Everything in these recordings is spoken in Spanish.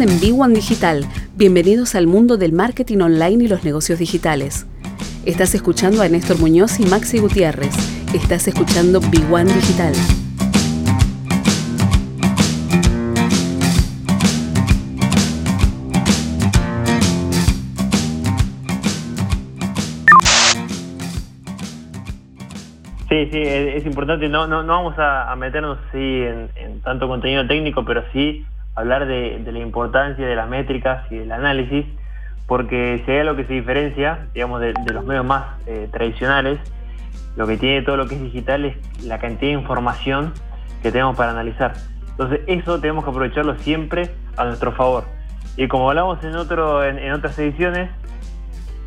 En B1 Digital. Bienvenidos al mundo del marketing online y los negocios digitales. Estás escuchando a Néstor Muñoz y Maxi Gutiérrez. Estás escuchando B1 Digital. Sí, sí, es, importante. No, no, no vamos a, meternos sí, en, tanto contenido técnico, pero sí hablar de, la importancia de las métricas y del análisis, porque si hay algo que se diferencia, digamos, de, los medios más eh, tradicionales, lo que tiene todo lo que es digital es la cantidad de información que tenemos para analizar. Entonces, eso tenemos que aprovecharlo siempre a nuestro favor. Y como hablamos en, otro, en otras ediciones,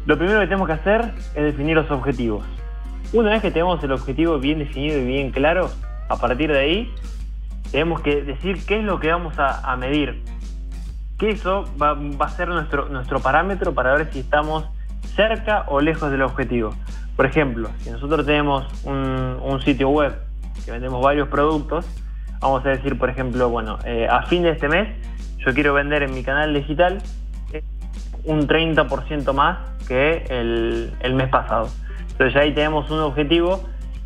lo primero que tenemos que hacer es definir los objetivos. Una vez que tenemos el objetivo bien definido y bien claro, a partir de ahí tenemos que decir qué es lo que vamos a, medir. Que eso va, a ser nuestro, nuestro parámetro para ver si estamos cerca o lejos del objetivo. Por ejemplo, si nosotros tenemos un, sitio web que vendemos varios productos, vamos a decir, por ejemplo, bueno, eh, a fin de este mes yo quiero vender en mi canal digital eh, un 30% más que el mes pasado. Entonces ahí tenemos un objetivo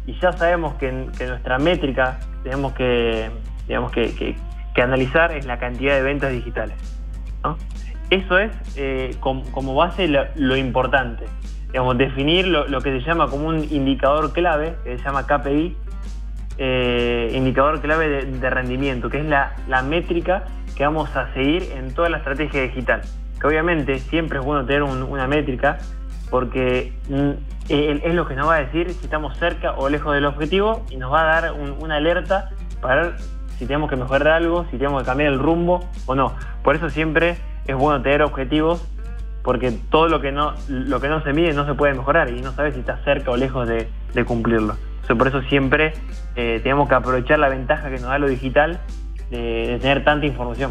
y ya sabemos que, nuestra métrica tenemos que, digamos que, analizar es la cantidad de ventas digitales. Eso es eh, como, base lo, importante. Digamos, definir lo, que se llama como un indicador clave, que se llama KPI, eh, indicador clave de, rendimiento, que es la, métrica que vamos a seguir en toda la estrategia digital. Que obviamente siempre es bueno tener una métrica porque mm, es lo que nos va a decir si estamos cerca o lejos del objetivo y nos va a dar una alerta para si tenemos que mejorar algo, si tenemos que cambiar el rumbo o no. Por eso siempre es bueno tener objetivos porque todo lo que no, lo que no se mide no se puede mejorar y no sabes si está cerca o lejos de, cumplirlo. por eso siempre eh, tenemos que aprovechar la ventaja que nos da lo digital de tener tanta información.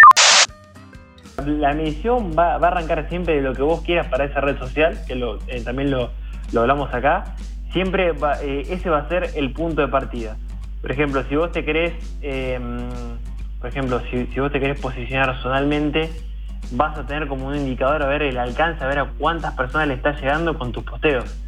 La medición va, a arrancar siempre de lo que vos quieras para esa red social, que eh, también lo, hablamos acá. Siempre eh, ese va a ser el punto de partida. Por ejemplo, si vos te querés, em, por ejemplo, si, vos te querés posicionar zonalmente, vas a tener como un indicador a ver el alcance, a ver a cuántas personas le estás llegando con tus posteos.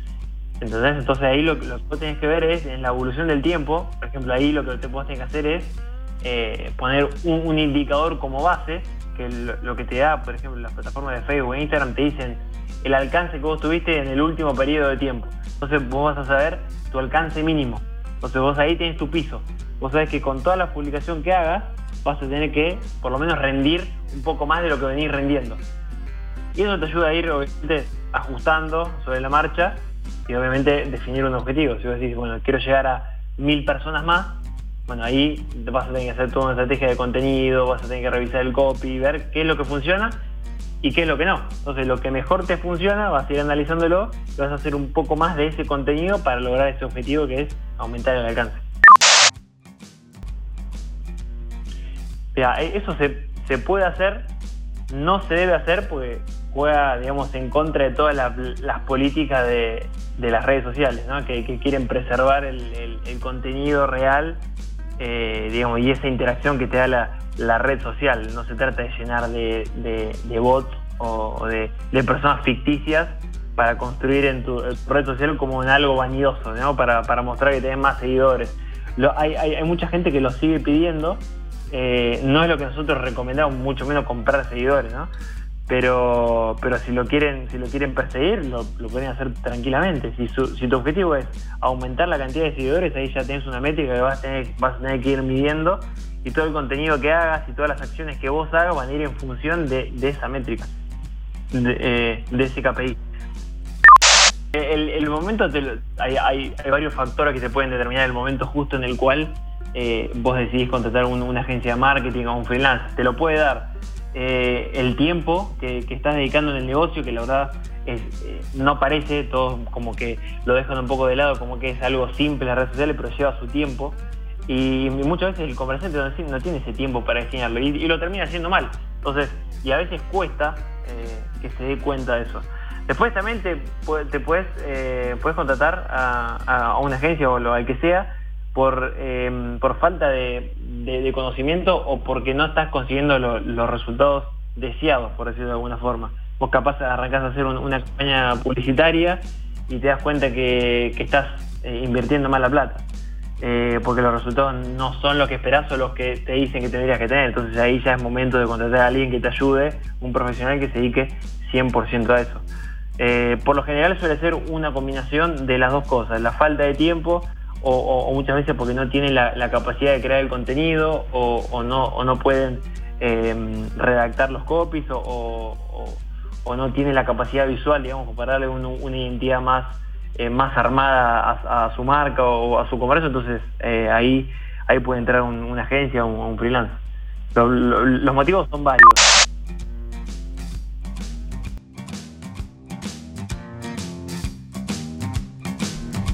Entonces, entonces ahí lo, que vos tenés que ver es en la evolución del tiempo, por ejemplo, ahí lo que vos tenés que hacer es eh, poner un, indicador como base que lo, que te da, por ejemplo, las plataformas de Facebook e Instagram te dicen el alcance que vos tuviste en el último periodo de tiempo. Entonces vos vas a saber tu alcance mínimo. Entonces vos ahí tenés tu piso. Vos sabés que con toda la publicación que hagas vas a tener que por lo menos rendir un poco más de lo que venís rendiendo. Y eso te ayuda a ir obviamente ajustando sobre la marcha y obviamente definir un objetivo. Si vos decís, bueno, quiero llegar a mil personas más, bueno, ahí vas a tener que hacer toda una estrategia de contenido, vas a tener que revisar el copy, ver qué es lo que funciona y qué es lo que no. Entonces, lo que mejor te funciona, vas a ir analizándolo y vas a hacer un poco más de ese contenido para lograr ese objetivo que es aumentar el alcance. E, eso se, puede hacer, no se debe hacer porque juega, digamos, en contra de todas las, políticas de, las redes sociales, ¿no? que, quieren preservar el contenido real eh, digamos, y esa interacción que te da la, red social. No se trata de llenar de, bots o de, personas ficticias para construir en tu, red social como en algo vanidoso, para, mostrar que tenés más seguidores. hay, mucha gente que lo sigue pidiendo, eh, no es lo que nosotros recomendamos, mucho menos comprar seguidores, ¿no? Pero, pero si lo quieren, si lo quieren perseguir, lo, pueden hacer tranquilamente. Si, tu objetivo es aumentar la cantidad de seguidores, ahí ya tienes una métrica que vas a tener, vas a tener que ir midiendo y todo el contenido que hagas y todas las acciones que vos hagas van a ir en función de, esa métrica, de, eh, ese KPI. El, momento, hay, varios factores que se pueden determinar el momento justo en el cual eh, vos decidís contratar una agencia de marketing o un freelance. Te lo puede dar eh, el tiempo que, estás dedicando en el negocio, que la verdad es, eh, no parece, todos como que lo dejan un poco de lado, como que es algo simple las redes sociales, pero lleva su tiempo. Y, muchas veces el comerciante no, tiene ese tiempo para diseñarlo y, lo termina haciendo mal. Entonces, y a veces cuesta eh, que se dé cuenta de eso. Después también te, te puedes, puedes contratar a, a, una agencia o lo al que sea por, por falta de, de, conocimiento o porque no estás consiguiendo los resultados deseados, por decirlo de alguna forma. Vos capaz arrancás a hacer una campaña publicitaria y te das cuenta que, estás eh, invirtiendo mal la plata. Eh, porque los resultados no son los que esperás o los que te dicen que tendrías que tener. Entonces ahí ya es momento de contratar a alguien que te ayude, un profesional que se dedique 100% a eso. Eh, por lo general suele ser una combinación de las dos cosas, la falta de tiempo o, muchas veces porque no tienen la, capacidad de crear el contenido o, no, no, pueden em, redactar los copies o, no tienen la capacidad visual, digamos, para darle una identidad más, eh, más armada a, su marca o a su comercio, entonces eh, ahí, ahí puede entrar una agencia o un, freelance. los motivos son varios.